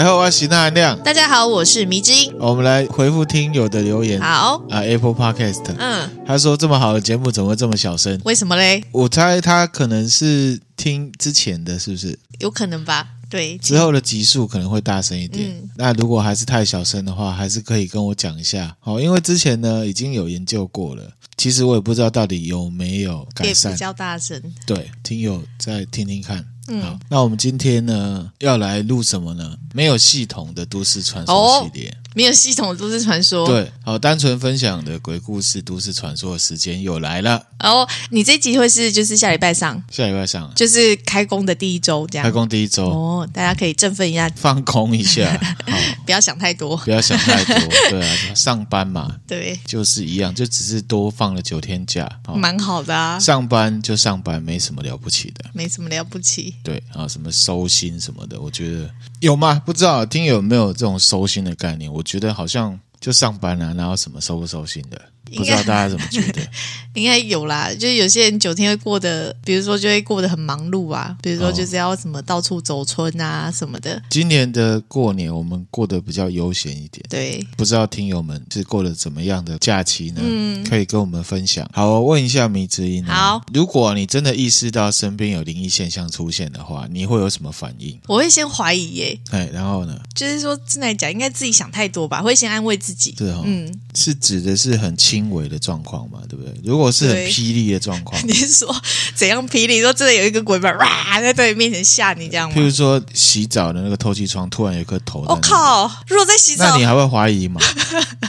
大家好，我是那亮。大家好，我是迷之音。我们来回复听友的留言。好啊，Apple Podcast。嗯，他说这么好的节目怎么会这么小声？为什么嘞？我猜他可能是听之前的是不是？有可能吧。对，之后的集数可能会大声一点。嗯、那如果还是太小声的话，还是可以跟我讲一下。好，因为之前呢已经有研究过了。其实我也不知道到底有没有改善。比较大声。对，听友再听听看。嗯，好，那我们今天呢要来录什么呢？没有系统的都市传说系列。哦没有系统的都市传说，对，好，单纯分享的鬼故事、都市传说的时间又来了。哦，你这集会是就是下礼拜上，下礼拜上，就是开工的第一周这样。开工第一周，哦，大家可以振奋一下，放空一下，好，不要想太多，不要想太多，对啊，上班嘛，对，就是一样，就只是多放了九天假，蛮好的啊。上班就上班，没什么了不起的，没什么了不起。对啊，什么收心什么的，我觉得有吗？不知道听有没有这种收心的概念？我我觉得好像就上班啊，然后什么收不收心的。不知道大家怎么觉得？应该有啦，就是有些人九天会过得，比如说就会过得很忙碌啊，比如说就是要什么到处走村啊什么的。今年的过年我们过得比较悠闲一点，对，不知道听友们是过了怎么样的假期呢？嗯，可以跟我们分享。好，我问一下米之音，好，如果你真的意识到身边有灵异现象出现的话，你会有什么反应？我会先怀疑耶，哎，然后呢？就是说，真来讲，应该自己想太多吧？会先安慰自己，对哦，嗯，是指的是很轻微的状况。嘛，对不对？如果是很霹雳的状况，你是说怎样霹雳？说真的有一个鬼把，哇，在对你面前吓你这样吗？譬如说洗澡的那个透气窗突然有一颗头，我、哦、靠！如果在洗澡，那你还会怀疑吗？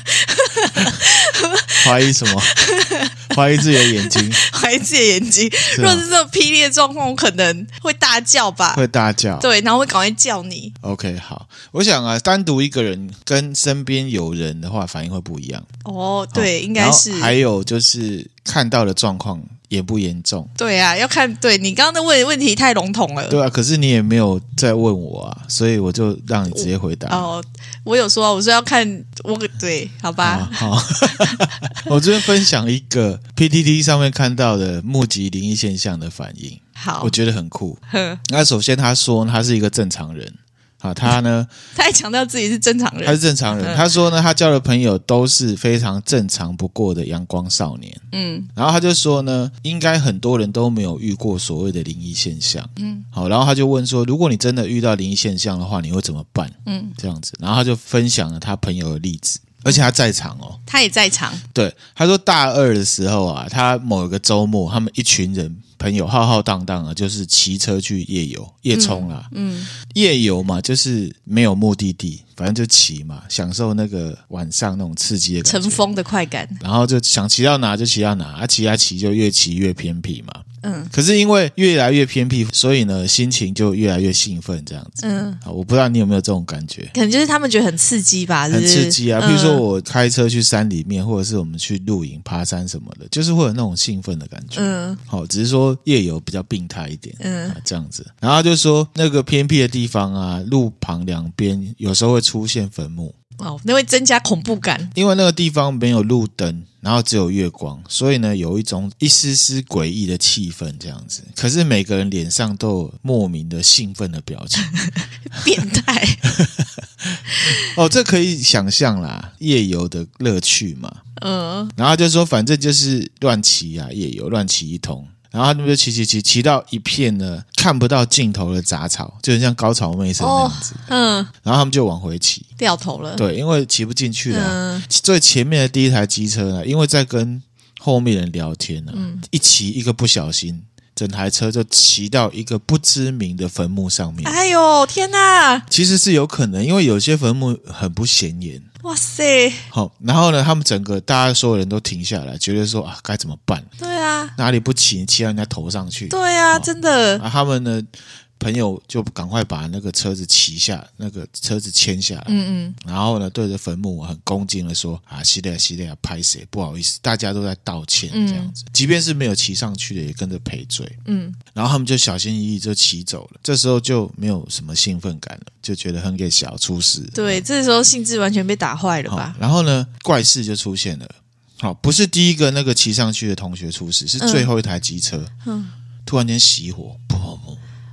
怀疑什么？怀疑自己的眼睛？怀疑自己的眼睛？如果是这种霹雳的状况，我可能会大叫吧？会大叫？对，然后会赶快叫你。OK，好。我想啊，单独一个人跟身边有人的话，反应会不一样。哦，对，哦、应该是。还有就是看到的状况。也不严重，对啊，要看对你刚刚的问问题太笼统了，对啊，可是你也没有再问我啊，所以我就让你直接回答。哦，我有说，我说要看我对，好吧，啊、好，我这边分享一个 PTT 上面看到的目击灵异现象的反应，好，我觉得很酷。那首先他说他是一个正常人。啊，他呢？他还强调自己是正常人，他是正常人。他说呢，他交的朋友都是非常正常不过的阳光少年。嗯，然后他就说呢，应该很多人都没有遇过所谓的灵异现象。嗯，好，然后他就问说，如果你真的遇到灵异现象的话，你会怎么办？嗯，这样子，然后他就分享了他朋友的例子，而且他在场哦，他也在场。对，他说大二的时候啊，他某一个周末，他们一群人。朋友浩浩荡荡啊，就是骑车去夜游、夜冲啦。嗯，夜游嘛，就是没有目的地，反正就骑嘛，享受那个晚上那种刺激的感觉，乘风的快感。然后就想骑到哪就骑到哪，啊，骑啊骑就越骑越偏僻嘛。嗯，可是因为越来越偏僻，所以呢，心情就越来越兴奋，这样子。嗯，我不知道你有没有这种感觉？可能就是他们觉得很刺激吧，是是？很刺激啊！比如说我开车去山里面，或者是我们去露营、爬山什么的，就是会有那种兴奋的感觉。嗯，好，只是说夜游比较病态一点。嗯，啊，这样子。然后就说那个偏僻的地方啊，路旁两边有时候会出现坟墓。哦，那会增加恐怖感，因为那个地方没有路灯。然后只有月光，所以呢，有一种一丝丝诡异的气氛，这样子。可是每个人脸上都有莫名的兴奋的表情，变态。哦，这可以想象啦，夜游的乐趣嘛。嗯。然后就说，反正就是乱骑啊，夜游乱骑一通。然后他们就骑骑骑骑到一片呢看不到尽头的杂草，就很像高潮妹声那样子。哦、嗯，然后他们就往回骑，掉头了。对，因为骑不进去了。嗯、最前面的第一台机车呢，因为在跟后面人聊天呢，嗯、一骑一个不小心，整台车就骑到一个不知名的坟墓上面。哎呦天哪！其实是有可能，因为有些坟墓很不显眼。哇塞！好，然后呢，他们整个大家所有人都停下来，觉得说啊，该怎么办？对啊，哪里不骑，骑到人家头上去？对啊，真的。啊，他们呢？朋友就赶快把那个车子骑下，那个车子牵下来，嗯嗯，然后呢，对着坟墓很恭敬的说：“啊，系列系列，拍谁，不好意思，大家都在道歉，这样子。嗯、即便是没有骑上去的，也跟着赔罪，嗯。然后他们就小心翼翼就骑走了。这时候就没有什么兴奋感了，就觉得很给小出事。对，这时候兴致完全被打坏了吧？然后呢，怪事就出现了。好，不是第一个那个骑上去的同学出事，是最后一台机车，嗯，突然间熄火。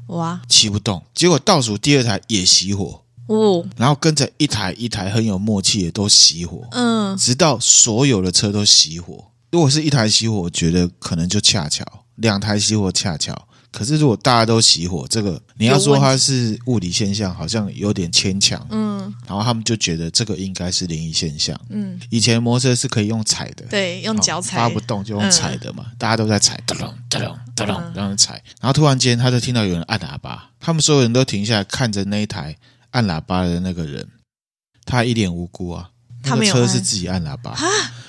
哇！骑不动，结果倒数第二台也熄火，哦，然后跟着一台一台很有默契的都熄火，嗯，直到所有的车都熄火。如果是一台熄火，我觉得可能就恰巧；两台熄火恰巧。可是如果大家都熄火，这个你要说它是物理现象，好像有点牵强。嗯，然后他们就觉得这个应该是灵异现象。嗯，以前摩托车是可以用踩的，对，用脚踩，发不动就用踩的嘛，嗯、大家都在踩，咚咚咚咚咚，然后踩。然后突然间，他就听到有人按喇叭，他们所有人都停下来看着那一台按喇叭的那个人，他一脸无辜啊，那个车是自己按喇叭。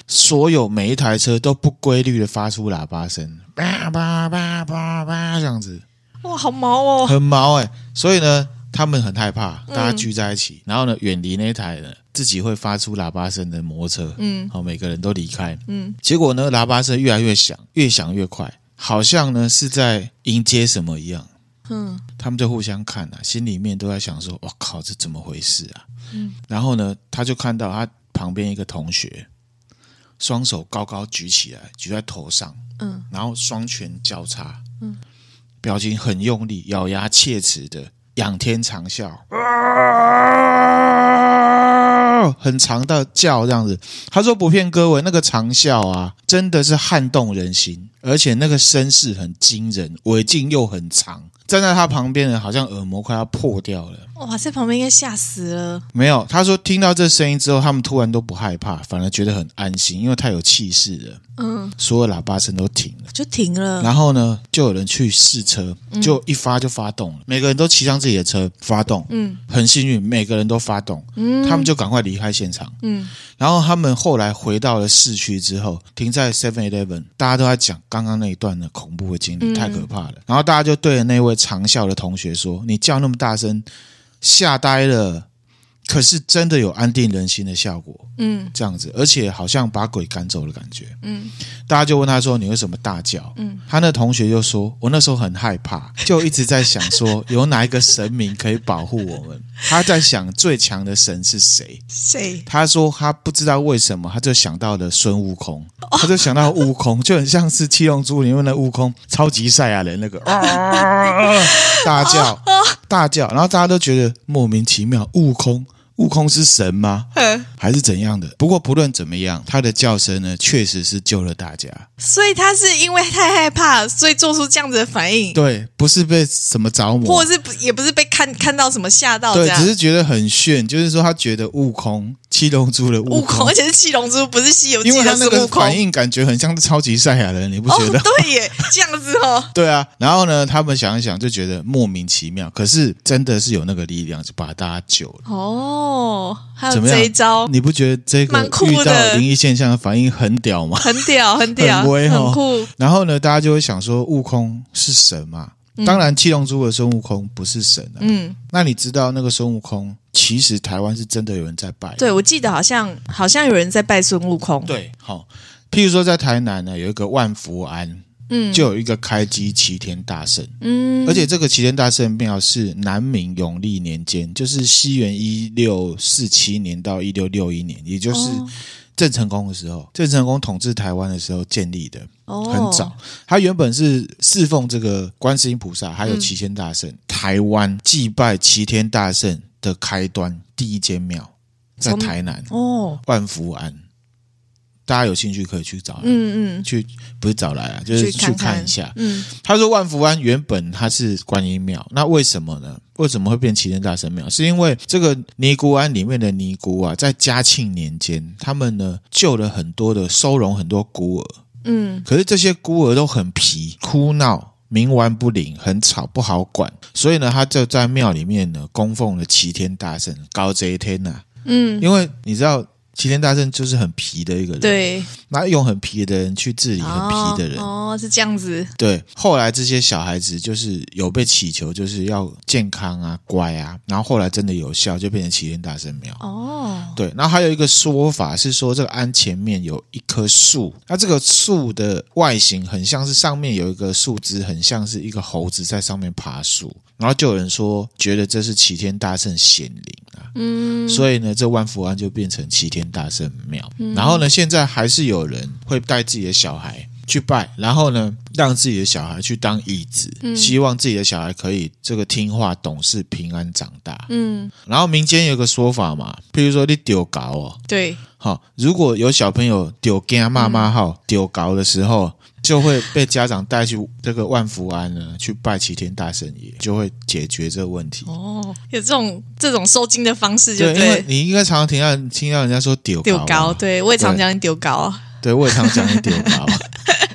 所有每一台车都不规律的发出喇叭声，叭叭叭叭叭这样子，哇，好毛哦，很毛哎、欸。所以呢，他们很害怕，大家聚在一起，嗯、然后呢，远离那台呢自己会发出喇叭声的摩托车，嗯，好，每个人都离开，嗯，结果呢，喇叭声越来越响，越响越快，好像呢是在迎接什么一样，嗯，他们就互相看啊，心里面都在想说，我靠，这怎么回事啊？嗯，然后呢，他就看到他旁边一个同学。双手高高举起来，举在头上，嗯，然后双拳交叉，嗯，表情很用力，咬牙切齿的仰天长啸，啊，很长的叫这样子。他说不骗各位，那个长啸啊，真的是撼动人心，而且那个声势很惊人，尾劲又很长。站在他旁边的，好像耳膜快要破掉了。哇，在旁边应该吓死了。没有，他说听到这声音之后，他们突然都不害怕，反而觉得很安心，因为太有气势了。嗯，所有喇叭声都停了，就停了。然后呢，就有人去试车，就一发就发动了。嗯、每个人都骑上自己的车发动。嗯，很幸运，每个人都发动。嗯，他们就赶快离开现场。嗯，然后他们后来回到了市区之后，停在 Seven Eleven，大家都在讲刚刚那一段的恐怖的经历，太可怕了。嗯、然后大家就对着那位长啸的同学说：“你叫那么大声。”吓呆了，可是真的有安定人心的效果，嗯，这样子，而且好像把鬼赶走的感觉，嗯，大家就问他说：“你为什么大叫？”嗯，他那同学就说：“我那时候很害怕，就一直在想说有哪一个神明可以保护我们。”他在想最强的神是谁？谁？他说他不知道为什么，他就想到了孙悟空，他就想到悟空，就很像是七龙珠里面的悟空，超级赛亚人那个 啊，大叫。大叫，然后大家都觉得莫名其妙。悟空，悟空是神吗？还是怎样的？不过不论怎么样，他的叫声呢，确实是救了大家。所以他是因为太害怕，所以做出这样子的反应。对，不是被什么着魔，或者是也不是被看看到什么吓到，对，只是觉得很炫。就是说，他觉得悟空。七龙珠的悟空，悟空，而且是七龙珠，不是西游记的悟空。因为他那个反应感觉很像是超级赛亚人，你不觉得？哦、对耶，这样子哦。对啊，然后呢，他们想一想就觉得莫名其妙，可是真的是有那个力量，就把大家救了。哦，还有这一招，你不觉得这个遇到灵异现象的反应很屌吗？很屌，很屌，很威，很酷。然后呢，大家就会想说，悟空是神嘛？当然，七龙珠的孙悟空不是神啊。嗯，那你知道那个孙悟空？其实台湾是真的有人在拜，对，我记得好像好像有人在拜孙悟空。对，好，譬如说在台南呢，有一个万福庵，嗯，就有一个开基齐天大圣，嗯，而且这个齐天大圣庙是南明永历年间，就是西元一六四七年到一六六一年，也就是郑成功的时候，郑成功统治台湾的时候建立的，哦，很早。他原本是侍奉这个观世音菩萨，还有齐天大圣，嗯，台湾祭拜齐天大圣。的开端，第一间庙在台南哦，万福庵，大家有兴趣可以去找来，嗯嗯，去不是找来啊，就是去看一下。嗯，他说万福庵原本它是观音庙，那为什么呢？为什么会变齐天大圣庙？是因为这个尼姑庵里面的尼姑啊，在嘉庆年间，他们呢救了很多的收容很多孤儿，嗯，可是这些孤儿都很皮，哭闹。冥顽不灵，很吵，不好管，所以呢，他就在庙里面呢供奉了齐天大圣高贼天呐、啊。嗯，因为你知道。齐天大圣就是很皮的一个人，对，那用很皮的人去治理很皮的人，哦，哦，是这样子。对，后来这些小孩子就是有被祈求，就是要健康啊、乖啊，然后后来真的有效，就变成齐天大圣庙。哦，对，然后还有一个说法是说，这个庵前面有一棵树，那这个树的外形很像是上面有一个树枝，很像是一个猴子在上面爬树，然后就有人说觉得这是齐天大圣显灵啊，嗯，所以呢，这万福庵就变成齐天大圣庙，然后呢，现在还是有人会带自己的小孩去拜，然后呢，让自己的小孩去当义子，嗯、希望自己的小孩可以这个听话、懂事、平安长大。嗯，然后民间有个说法嘛，譬如说你丢搞哦，对，好，如果有小朋友丢惊妈妈号丢搞的时候。就会被家长带去这个万福庵呢，去拜齐天大圣爷，就会解决这个问题。哦，有这种这种收金的方式就对，对，因为你应该常常听到听到人家说丢丢高，对我也常讲你丢高，对我也常讲你丢高，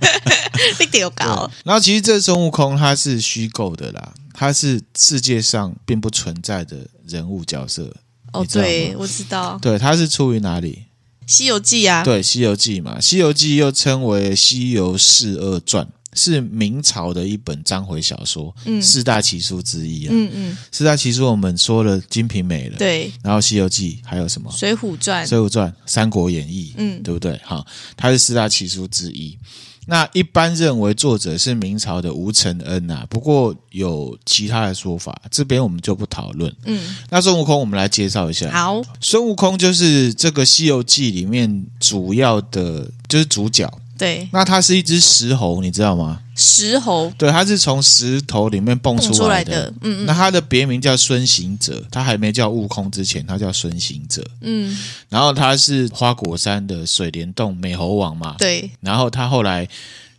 你丢高。然后其实这孙悟空他是虚构的啦，他是世界上并不存在的人物角色。哦，对，我知道。对，他是出于哪里？《西游记》啊，对，《西游记》嘛，《西游记》又称为《西游释厄传》，是明朝的一本章回小说，嗯，四大奇书之一啊。嗯嗯，四大奇书我们说了《金瓶梅》了，对，然后《西游记》还有什么？《水浒传》、《水浒传》、《三国演义》，嗯，对不对？好，它是四大奇书之一。那一般认为作者是明朝的吴承恩呐，不过有其他的说法，这边我们就不讨论。嗯，那孙悟空我们来介绍一下。好，孙悟空就是这个《西游记》里面主要的，就是主角。对，那它是一只石猴，你知道吗？石猴，对，它是从石头里面蹦出来的。来的，嗯嗯。那它的别名叫孙行者，它还没叫悟空之前，它叫孙行者。嗯。然后他是花果山的水帘洞美猴王嘛。对。然后他后来。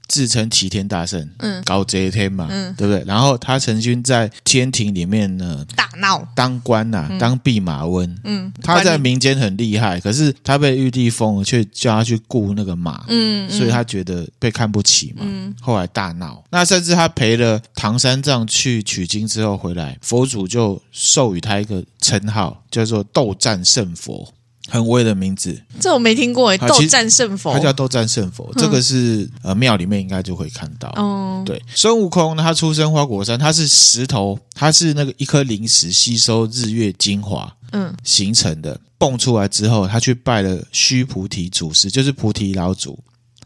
自称齐天大圣，嗯，搞这天嘛，嗯，对不对？然后他曾经在天庭里面呢大闹，当官呐、啊，嗯、当弼马温，嗯，他在民间很厉害，可是他被玉帝封了，却叫他去雇那个马，嗯，所以他觉得被看不起嘛，嗯，后来大闹。那甚至他陪了唐三藏去取经之后回来，佛祖就授予他一个称号，叫做斗战胜佛。很威的名字，这我没听过诶。斗战胜佛，他叫斗战胜佛，嗯、这个是呃庙里面应该就会看到。哦，对，孙悟空呢，他出生花果山，他是石头，他是那个一颗灵石吸收日月精华，嗯，形成的。蹦出来之后，他去拜了须菩提祖师，就是菩提老祖。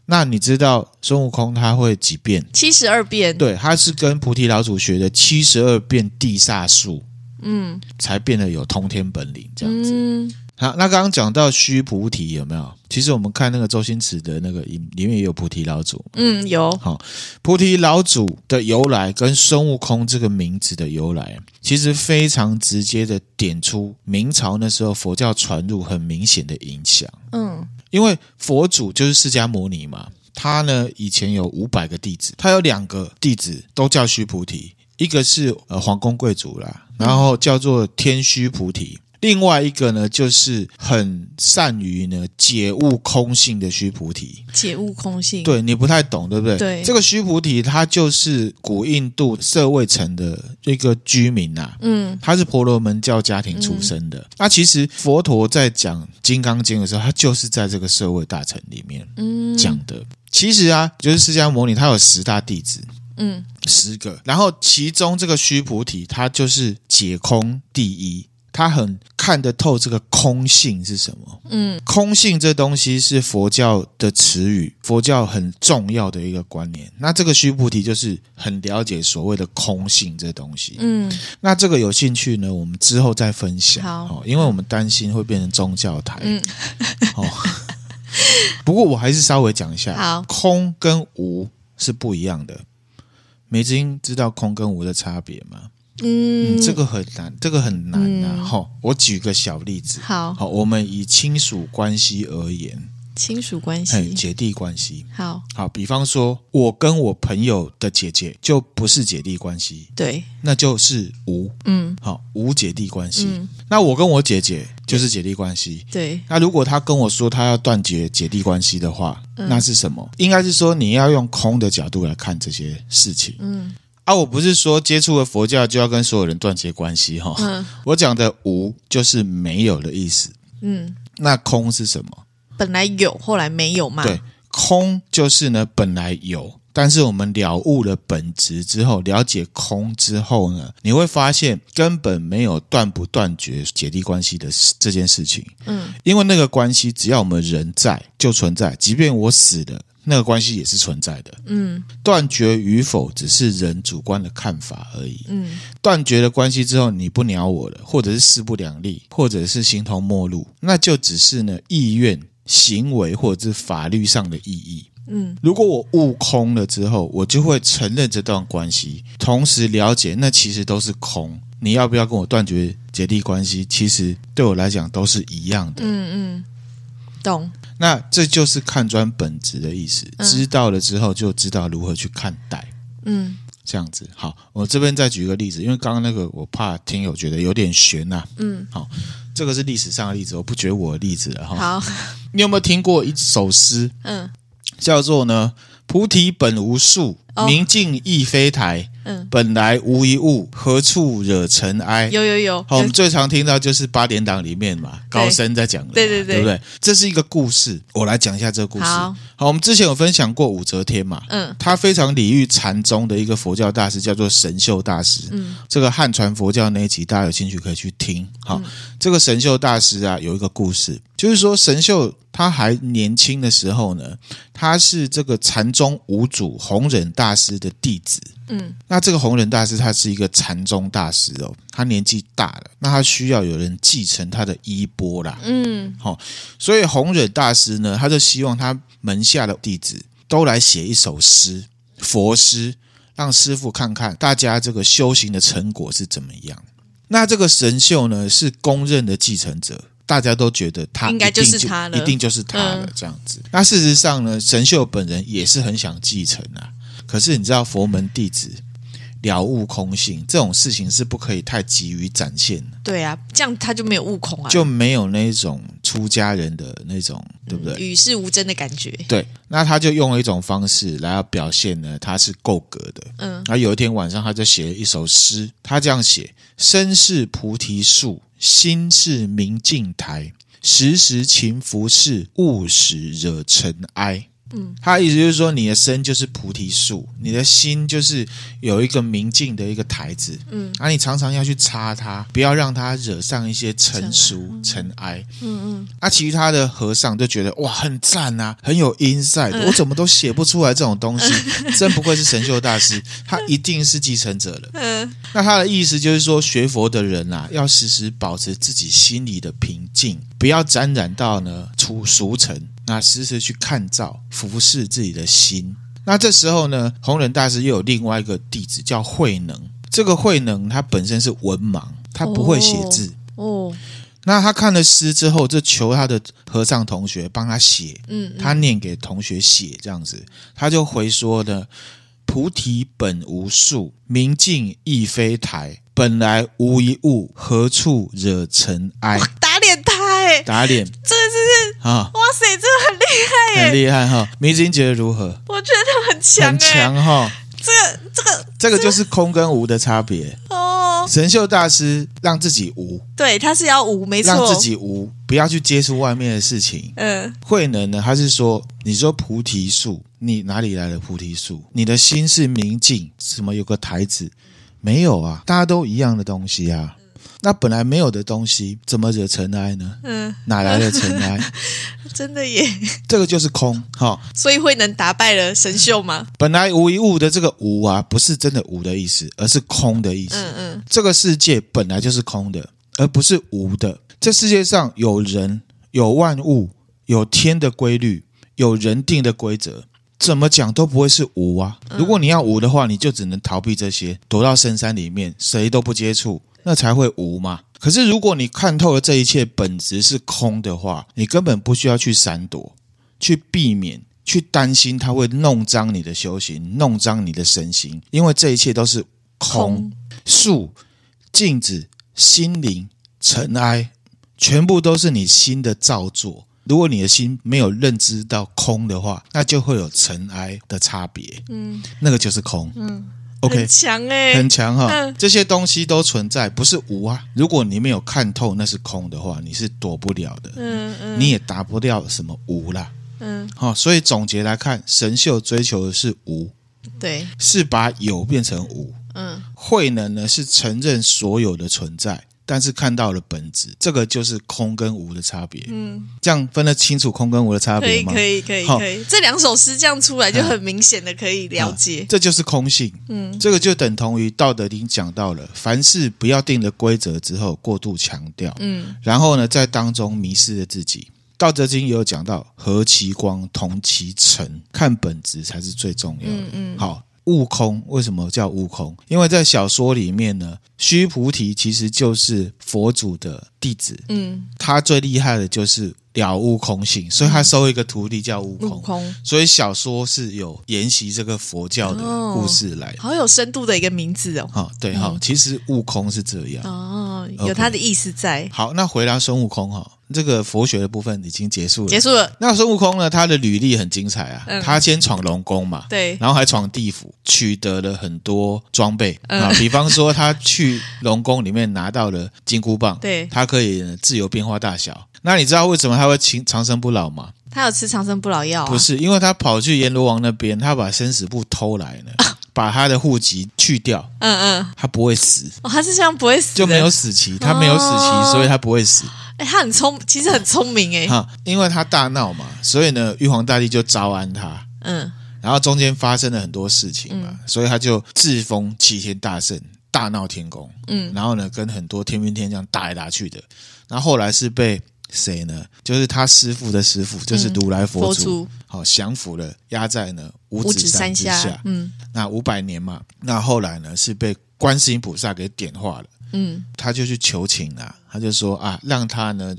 那你知道孙悟空他会几变？七十二变。对，他是跟菩提老祖学的七十二变地煞术，嗯，才变得有通天本领这样子。嗯好，那刚刚讲到须菩提有没有？其实我们看那个周星驰的那个影里面也有菩提老祖。嗯，有。好，菩提老祖的由来跟孙悟空这个名字的由来，其实非常直接的点出明朝那时候佛教传入很明显的影响。嗯，因为佛祖就是释迦牟尼嘛，他呢以前有五百个弟子，他有两个弟子都叫须菩提，一个是呃皇宫贵族啦，然后叫做天须菩提。另外一个呢，就是很善于呢解悟空性的须菩提。解悟空性，对你不太懂，对不对？对，这个须菩提他就是古印度舍卫城的一个居民呐、啊。嗯，他是婆罗门教家庭出身的。嗯、那其实佛陀在讲《金刚经》的时候，他就是在这个舍卫大城里面讲的。嗯、其实啊，就是释迦牟尼他有十大弟子，嗯，十个。然后其中这个须菩提，他就是解空第一。他很看得透这个空性是什么？嗯，空性这东西是佛教的词语，佛教很重要的一个观念。那这个须菩提就是很了解所谓的空性这东西。嗯，那这个有兴趣呢，我们之后再分享。好，因为我们担心会变成宗教台。嗯，哦，不过我还是稍微讲一下。好，空跟无是不一样的。美金知道空跟无的差别吗？嗯，嗯，这个很难，这个很难呐、啊。好、嗯，我举个小例子。好，好，我们以亲属关系而言，亲属关系，姐弟关系。好，好，比方说，我跟我朋友的姐姐就不是姐弟关系，对，那就是无。嗯，好，无姐弟关系。嗯、那我跟我姐姐就是姐弟关系。对，那如果他跟我说他要断绝姐弟关系的话，嗯、那是什么？应该是说你要用空的角度来看这些事情。嗯。啊，我不是说接触了佛教就要跟所有人断绝关系哈。嗯，我讲的无就是没有的意思。嗯，那空是什么？本来有，后来没有嘛。对，空就是呢，本来有，但是我们了悟了本质之后，了解空之后呢，你会发现根本没有断不断绝姐弟关系的这件事情。嗯，因为那个关系只要我们人在就存在，即便我死了。那个关系也是存在的，嗯，断绝与否只是人主观的看法而已，嗯，断绝了关系之后，你不鸟我了，或者是势不两立，或者是形同陌路，那就只是呢意愿、行为或者是法律上的意义，嗯，如果我悟空了之后，我就会承认这段关系，同时了解那其实都是空。你要不要跟我断绝姐弟关系？其实对我来讲都是一样的。嗯嗯，懂。那这就是看穿本质的意思。知道了之后，就知道如何去看待。嗯，这样子。好，我这边再举一个例子，因为刚刚那个我怕听友觉得有点悬呐。嗯，好，这个是历史上的例子，我不举我的例子了哈。好，你有没有听过一首诗？嗯，叫做呢，菩提本无树，明镜亦非台。嗯，本来无一物，何处惹尘埃？有有有，好，我们最常听到就是八点档里面嘛，高僧在讲的，对对对，对不对？这是一个故事，我来讲一下这个故事。好，好，我们之前有分享过武则天嘛，嗯，他非常礼遇禅宗的一个佛教大师，叫做神秀大师。嗯，这个汉传佛教那一集，大家有兴趣可以去听。好，嗯、这个神秀大师啊，有一个故事，就是说神秀他还年轻的时候呢，他是这个禅宗五祖弘忍大师的弟子。嗯，那这个弘忍大师他是一个禅宗大师哦，他年纪大了，那他需要有人继承他的衣钵啦。嗯，好，所以弘忍大师呢，他就希望他门下的弟子都来写一首诗，佛诗，让师傅看看大家这个修行的成果是怎么样。那这个神秀呢，是公认的继承者，大家都觉得他应该就是他了，一定就是他了，这样子。那事实上呢，神秀本人也是很想继承啊。可是你知道佛门弟子了悟空性这种事情是不可以太急于展现的。对啊，这样他就没有悟空啊，就没有那种出家人的那种，对不对？与世无争的感觉。对，那他就用了一种方式来要表现呢，他是够格的。嗯，然后有一天晚上，他就写了一首诗，他这样写：身是菩提树，心是明镜台，时时勤拂拭，勿使惹尘埃。嗯，他的意思就是说，你的身就是菩提树，你的心就是有一个明镜的一个台子，嗯，啊、你常常要去擦它，不要让它惹上一些尘俗尘埃，嗯嗯，啊，其他的和尚就觉得哇，很赞啊，很有 insight，、嗯、我怎么都写不出来这种东西，嗯、真不愧是神秀大师，他一定是继承者了。嗯，那他的意思就是说，学佛的人啊，要时时保持自己心里的平静，不要沾染到呢出俗尘。那时时去看照，服侍自己的心。那这时候呢，弘忍大师又有另外一个弟子叫慧能。这个慧能他本身是文盲，他不会写字。哦，那他看了诗之后，就求他的和尚同学帮他写。嗯，他念给同学写，这样子，他就回说呢：菩提本无树，明镜亦非台，本来无一物，何处惹尘埃？打打脸，这是。啊！哇塞，这个很厉害耶，很厉害哈！迷津觉得如何？我觉得他很强，很强哈！这个、这个、这个就是空跟无的差别哦。神秀大师让自己无，对，他是要无，没错，让自己无，不要去接触外面的事情。嗯，慧能呢？他是说，你说菩提树，你哪里来的菩提树？你的心是明镜，什么有个台子？没有啊，大家都一样的东西啊。那本来没有的东西，怎么惹尘埃呢？嗯，哪来的尘埃？真的耶，这个就是空哈。所以会能打败了神秀吗？本来无一物的这个无啊，不是真的无的意思，而是空的意思。嗯嗯，这个世界本来就是空的，而不是无的。这世界上有人，有万物，有天的规律，有人定的规则，怎么讲都不会是无啊。如果你要无的话，你就只能逃避这些，躲到深山里面，谁都不接触。那才会无嘛。可是如果你看透了这一切本质是空的话，你根本不需要去闪躲、去避免、去担心它会弄脏你的修行、弄脏你的身心，因为这一切都是空。树、镜子、心灵、尘埃，全部都是你心的造作。如果你的心没有认知到空的话，那就会有尘埃的差别。嗯，那个就是空。嗯。OK，很强哎，很强哈！这些东西都存在，不是无啊。如果你没有看透那是空的话，你是躲不了的。嗯嗯，你也达不掉什么无啦。嗯，好、哦，所以总结来看，神秀追求的是无，对，是把有变成无。嗯，慧能呢是承认所有的存在。但是看到了本质，这个就是空跟无的差别。嗯，这样分得清楚空跟无的差别吗？可以，可以，可以，可以。这两首诗这样出来就很明显的可以了解。这就是空性。嗯，这个就等同于《道德经》讲到了，凡事不要定了规则之后过度强调。嗯，然后呢，在当中迷失了自己。道德经也有讲到，和其光，同其尘，看本质才是最重要的。嗯嗯，好。悟空为什么叫悟空？因为在小说里面呢，须菩提其实就是佛祖的弟子。嗯，他最厉害的就是了悟空性，所以他收一个徒弟叫悟空。悟空，所以小说是有沿袭这个佛教的故事来，好有深度的一个名字哦。好，对哈，其实悟空是这样哦，有他的意思在。好，那回答孙悟空哈。这个佛学的部分已经结束了，结束了。那孙悟空呢？他的履历很精彩啊，嗯、他先闯龙宫嘛，对，然后还闯地府，取得了很多装备、嗯、啊，比方说他去龙宫里面拿到了金箍棒，对，他可以自由变化大小。那你知道为什么他会长长生不老吗？他有吃长生不老药、啊？不是，因为他跑去阎罗王那边，他把生死簿偷来了。啊把他的户籍去掉，嗯嗯，他不会死，哦，他是这样不会死，就没有死期，他没有死期，哦、所以他不会死。哎，他很聪，其实很聪明哎，哈，因为他大闹嘛，所以呢，玉皇大帝就招安他，嗯，然后中间发生了很多事情嘛，嗯、所以他就自封齐天大圣，大闹天宫，嗯，然后呢，跟很多天兵天将打来打去的，那后后来是被。谁呢？就是他师傅的师傅，就是如来佛祖，好降服了，压在呢五指山之下。嗯，那五百年嘛，那后来呢是被观世音菩萨给点化了。嗯，他就去求情了，他就说啊，让他呢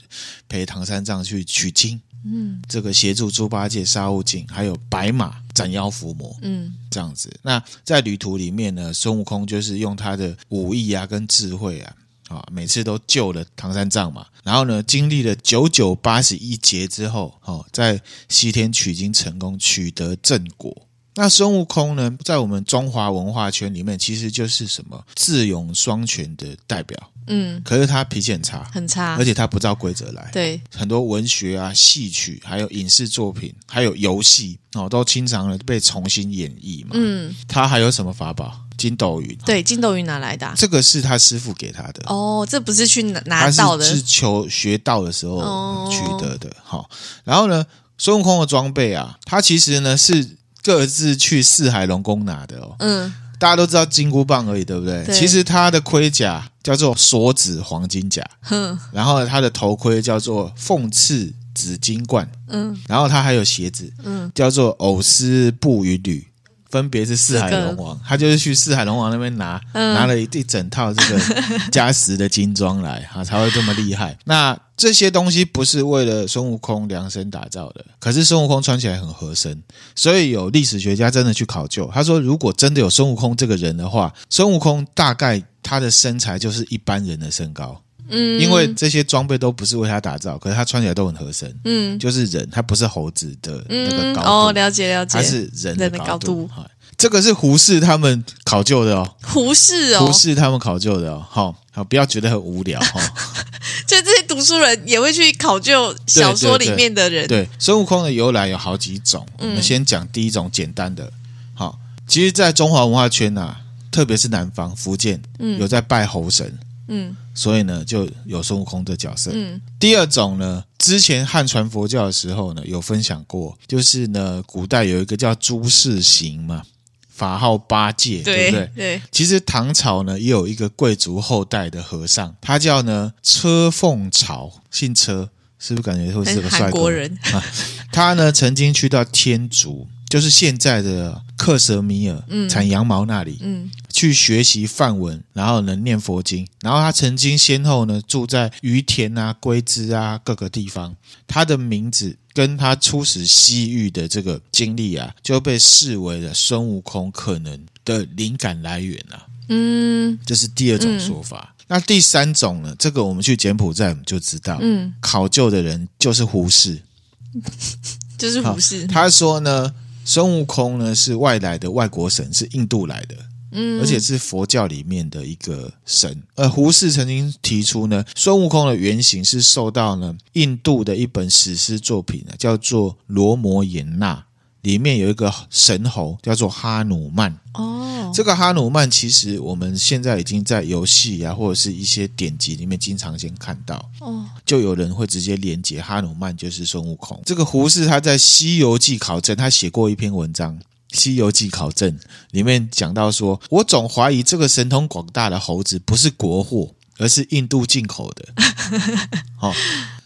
陪唐三藏去取经。嗯，这个协助猪八戒杀悟净，还有白马斩妖伏魔。嗯，这样子。那在旅途里面呢，孙悟空就是用他的武艺啊，跟智慧啊。啊，每次都救了唐三藏嘛，然后呢，经历了九九八十一劫之后，哦，在西天取经成功，取得正果。那孙悟空呢，在我们中华文化圈里面，其实就是什么智勇双全的代表。嗯，可是他脾气很差，很差，而且他不照规则来。对，很多文学啊、戏曲，还有影视作品，还有游戏哦，都经常的被重新演绎嘛。嗯，他还有什么法宝？筋斗云，对，筋斗云哪来的啊？这个是他师傅给他的哦，这不是去拿拿到的，是求学道的时候取得的。好，哦，然后呢，孙悟空的装备啊，他其实呢是各自去四海龙宫拿的哦。嗯，大家都知道金箍棒而已，对不对？对，其实他的盔甲叫做锁子黄金甲，哼，然后他的头盔叫做凤翅紫金冠，嗯，然后他还有鞋子，嗯，叫做藕丝布云履。分别是四海龙王，他就是去四海龙王那边拿，嗯、拿了一一整套这个 加持的金装来，啊，才会这么厉害。那这些东西不是为了孙悟空量身打造的，可是孙悟空穿起来很合身，所以有历史学家真的去考究，他说如果真的有孙悟空这个人的话，孙悟空大概他的身材就是一般人的身高。嗯，因为这些装备都不是为他打造，可是他穿起来都很合身。嗯，就是人，他不是猴子的那个高度。哦，了解了解，他是人的高度。哈，这个是胡适他们考究的哦。胡适哦，胡适他们考究的哦。好，好，不要觉得很无聊哈。就 这些读书人也会去考究小说里面的人。对，孙悟空的由来有好几种。我们先讲第一种简单的。好，其实，在中华文化圈呐，特别是南方福建，嗯有在拜猴神。嗯，所以呢，就有孙悟空的角色。嗯，第二种呢，之前汉传佛教的时候呢，有分享过，就是呢，古代有一个叫朱士行嘛，法号八戒，对，对不对？对。其实唐朝呢，也有一个贵族后代的和尚，他叫呢车凤朝，姓车，是不是感觉会是个帅哥？韩国人啊。他呢，曾经去到天竺。就是现在的克什米尔，产羊毛那里，嗯，去学习梵文，然后能念佛经，然后他曾经先后呢住在于田啊、龟兹啊各个地方，他的名字跟他出使西域的这个经历啊，就被视为了孙悟空可能的灵感来源啊，嗯，这是第二种说法。嗯、那第三种呢？这个我们去柬埔寨我们就知道，嗯，考究的人就是胡适，就是胡适，他说呢。孙悟空呢是外来的外国神，是印度来的，嗯，而且是佛教里面的一个神。而胡适曾经提出呢，孙悟空的原型是受到呢印度的一本史诗作品呢，叫做《罗摩衍那》。里面有一个神猴叫做哈努曼哦，这个哈努曼其实我们现在已经在游戏啊或者是一些典籍里面经常先看到哦，就有人会直接连接哈努曼就是孙悟空。这个胡适他在《西游记考证》他写过一篇文章，《西游记考证》里面讲到说，我总怀疑这个神通广大的猴子不是国货，而是印度进口的。哦。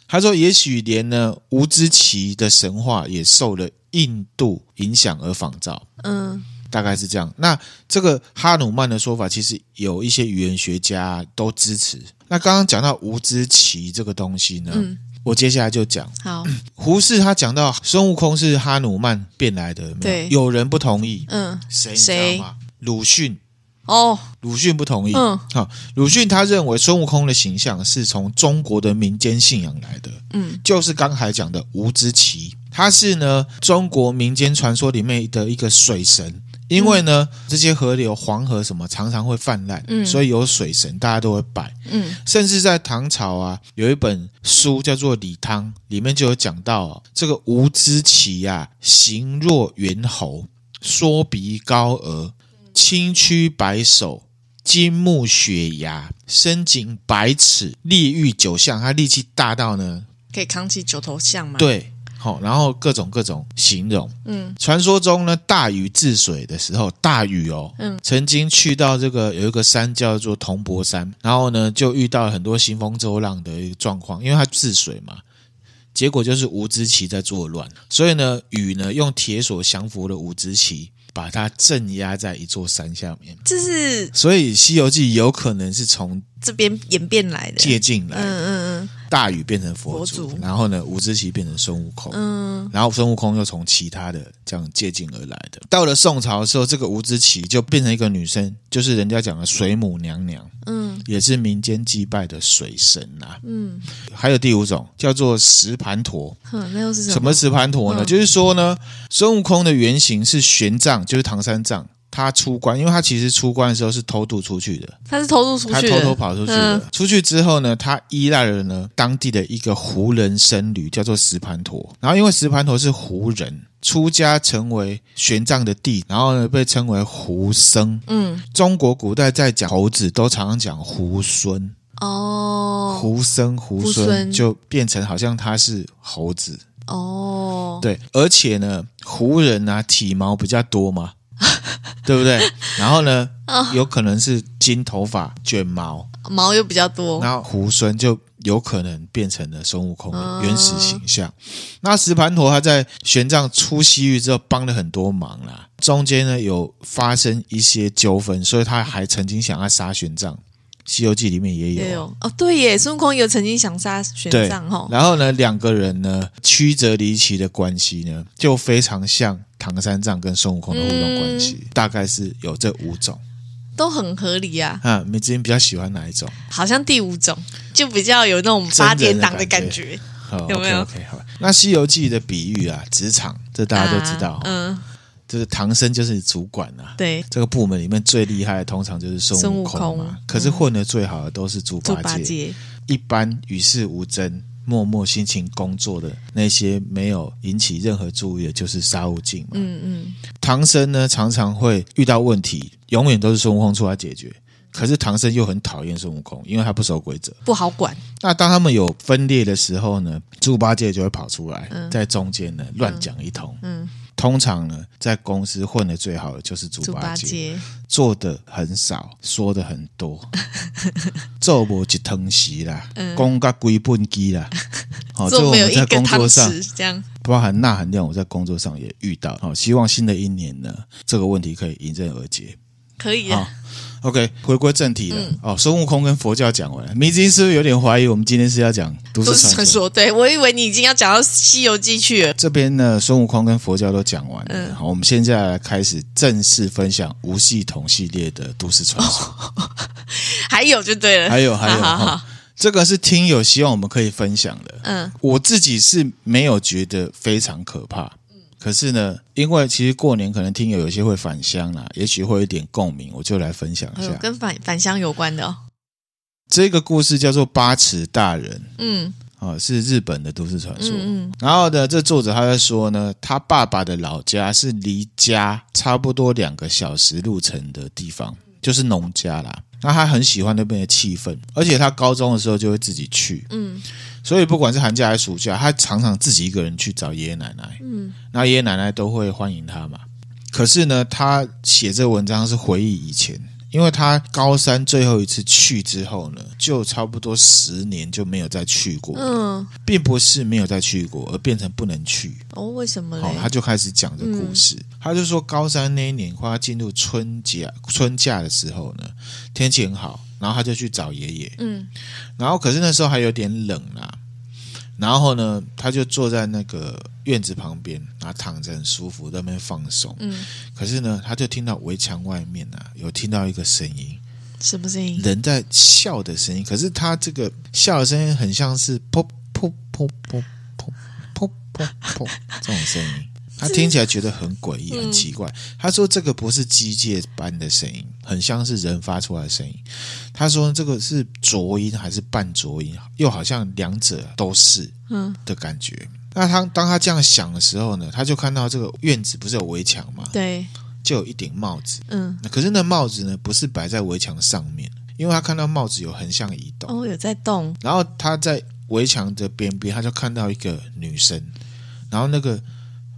他说，也许连呢吴之奇的神话也受了印度影响而仿造。嗯，大概是这样。那这个哈努曼的说法，其实有一些语言学家都支持。那刚刚讲到吴之奇这个东西呢，嗯、我接下来就讲。好，胡适他讲到孙悟空是哈努曼变来的？对，有人不同意。嗯，谁？谁？鲁迅。哦，鲁迅不同意。嗯，好，鲁迅他认为孙悟空的形象是从中国的民间信仰来的。嗯，就是刚才讲的吴之奇，他是呢中国民间传说里面的一个水神。因为呢，嗯、这些河流、黄河什么常常会泛滥，嗯，所以有水神，大家都会拜。嗯，甚至在唐朝啊，有一本书叫做《李汤》，里面就有讲到这个吴之奇呀，形若猿猴，缩鼻高额。青曲白首，金木雪牙，身颈百尺，力御九象。他力气大到呢，可以扛起九头象吗？对，好，然后各种各种形容。嗯，传说中呢，大禹治水的时候，大禹哦，嗯，曾经去到这个有一个山叫做铜钵山，然后呢，就遇到了很多兴风作浪的一个状况，因为他治水嘛，结果就是吴兹奇在作乱，所以呢，禹呢用铁索降服了吴兹奇。把他镇压在一座山下面，这是所以《西游记》有可能是从这边演变来的，借进来的。嗯嗯嗯，大禹变成佛祖，佛祖然后呢，吴兹奇变成孙悟空。嗯，然后孙悟空又从其他的这样借镜而来的。到了宋朝的时候，这个吴兹奇就变成一个女生，就是人家讲的水母娘娘。嗯，也是民间祭拜的水神呐、啊。嗯，还有第五种叫做石盘陀。哼，那又是什么？什么石盘陀呢？嗯、就是说呢，孙悟空的原型是玄奘，就是唐三藏。他出关，因为他其实出关的时候是偷渡出去的。他是偷渡出去的，他偷偷跑出去的。嗯、出去之后呢，他依赖了呢当地的一个胡人僧侣，叫做石盘陀。然后因为石盘陀是胡人，出家成为玄奘的弟，然后呢被称为胡僧。嗯，中国古代在讲猴子都常常讲胡孙。哦，胡僧胡孙就变成好像他是猴子。哦，对，而且呢，胡人啊体毛比较多嘛。对不对？然后呢，哦、有可能是金头发、卷毛，毛又比较多，然后猢猻就有可能变成了孙悟空的原始形象。哦、那石盘陀他在玄奘出西域之后帮了很多忙啦，中间呢有发生一些纠纷，所以他还曾经想要杀玄奘。《西游记》里面也有，也有哦，对耶，孙悟空有曾经想杀玄奘哈。然后呢，两个人呢曲折离奇的关系呢，就非常像唐三藏跟孙悟空的互动关系，嗯、大概是有这五种，都很合理啊。啊，你之前比较喜欢哪一种？好像第五种就比较有那种八点档的感觉，感觉有没有？OK，, okay 好。那《西游记》的比喻啊，职场这大家都知道，啊、嗯。就是唐僧就是主管呐、啊，对，这个部门里面最厉害的通常就是孙悟空嘛。可是混的最好的都是猪八戒，一般与世无争、默默辛勤工作的那些没有引起任何注意的，就是沙悟净嘛。嗯嗯，唐僧呢常常会遇到问题，永远都是孙悟空出来解决。可是唐僧又很讨厌孙悟空，因为他不守规则，不好管。那当他们有分裂的时候呢，猪八戒就会跑出来，嗯、在中间呢乱讲一通。嗯。嗯通常呢，在公司混得最好的就是猪八戒，做的很少，说的很多，做不一汤匙啦，公个规本机啦。好，这我们在工作上这样，包含钠含量，我在工作上也遇到。好，希望新的一年呢，这个问题可以迎刃而解。可以啊。OK，回归正题了。嗯、哦，孙悟空跟佛教讲完了，迷津是不是有点怀疑？我们今天是要讲都市传说？对，我以为你已经要讲到《西游记》去了。这边呢，孙悟空跟佛教都讲完了。嗯、好，我们现在来开始正式分享无系统系列的都市传说。哦、还有就对了，还有还有哈，好好这个是听友希望我们可以分享的。嗯，我自己是没有觉得非常可怕。可是呢，因为其实过年可能听友有些会返乡啦，也许会有点共鸣，我就来分享一下，跟返返乡有关的哦。这个故事叫做八尺大人，嗯，啊，是日本的都市传说。嗯，嗯，然后呢，这作者他在说呢，他爸爸的老家是离家差不多两个小时路程的地方，就是农家啦。那他很喜欢那边的气氛，而且他高中的时候就会自己去，嗯。所以不管是寒假还是暑假，他常常自己一个人去找爷爷奶奶。嗯，那爷爷奶奶都会欢迎他嘛。可是呢，他写这个文章是回忆以前，因为他高三最后一次去之后呢，就差不多十年就没有再去过。嗯，并不是没有再去过，而变成不能去。哦，为什么呢？好，他就开始讲这故事。嗯、他就说，高三那一年，快要进入春假春假的时候呢，天气很好，然后他就去找爷爷。嗯，然后可是那时候还有点冷啊。然后呢，他就坐在那个院子旁边，然后躺着很舒服，在那边放松。嗯，可是呢，他就听到围墙外面呢，有听到一个声音，什么声音？人在笑的声音。可是他这个笑的声音很像是“噗噗噗噗噗噗噗噗”这种声音。他听起来觉得很诡异、很奇怪。他说：“这个不是机械般的声音，很像是人发出来的声音。”他说：“这个是浊音还是半浊音？又好像两者都是，嗯的感觉。嗯”那他当他这样想的时候呢，他就看到这个院子不是有围墙吗？对，就有一顶帽子。嗯，可是那帽子呢，不是摆在围墙上面，因为他看到帽子有横向移动，哦，有在动。然后他在围墙的边边，他就看到一个女生，然后那个。